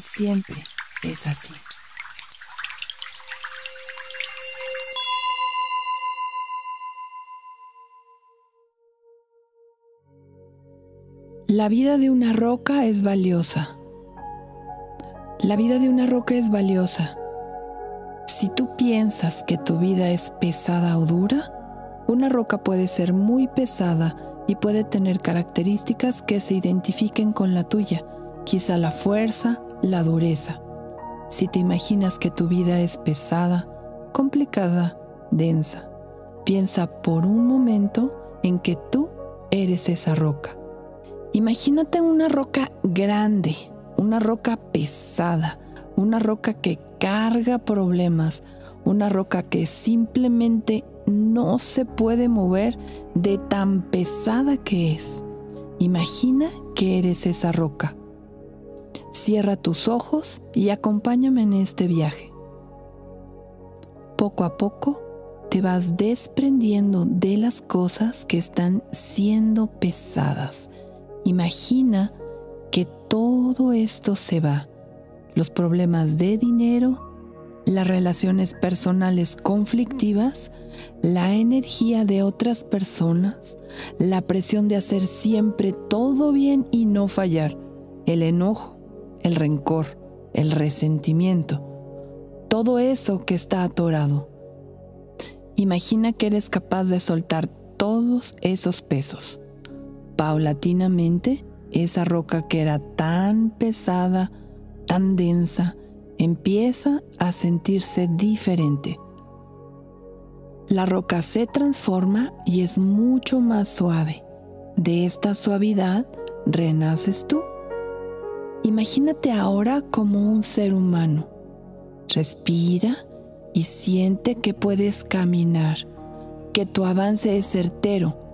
Siempre es así. La vida de una roca es valiosa. La vida de una roca es valiosa. Si tú piensas que tu vida es pesada o dura, una roca puede ser muy pesada y puede tener características que se identifiquen con la tuya, quizá la fuerza, la dureza. Si te imaginas que tu vida es pesada, complicada, densa, piensa por un momento en que tú eres esa roca. Imagínate una roca grande, una roca pesada, una roca que carga problemas, una roca que simplemente no se puede mover de tan pesada que es. Imagina que eres esa roca. Cierra tus ojos y acompáñame en este viaje. Poco a poco te vas desprendiendo de las cosas que están siendo pesadas Imagina que todo esto se va. Los problemas de dinero, las relaciones personales conflictivas, la energía de otras personas, la presión de hacer siempre todo bien y no fallar, el enojo, el rencor, el resentimiento, todo eso que está atorado. Imagina que eres capaz de soltar todos esos pesos paulatinamente esa roca que era tan pesada, tan densa, empieza a sentirse diferente. La roca se transforma y es mucho más suave. De esta suavidad renaces tú. Imagínate ahora como un ser humano. Respira y siente que puedes caminar, que tu avance es certero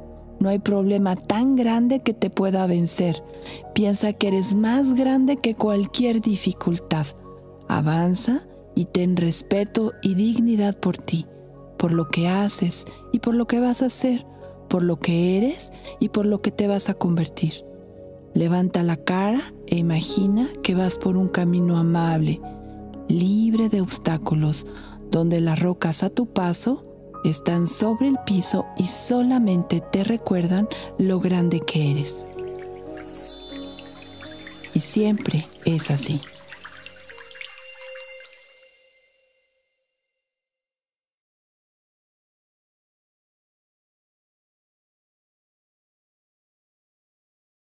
no hay problema tan grande que te pueda vencer. Piensa que eres más grande que cualquier dificultad. Avanza y ten respeto y dignidad por ti, por lo que haces y por lo que vas a hacer, por lo que eres y por lo que te vas a convertir. Levanta la cara e imagina que vas por un camino amable, libre de obstáculos, donde las rocas a tu paso están sobre el piso y solamente te recuerdan lo grande que eres. Y siempre es así.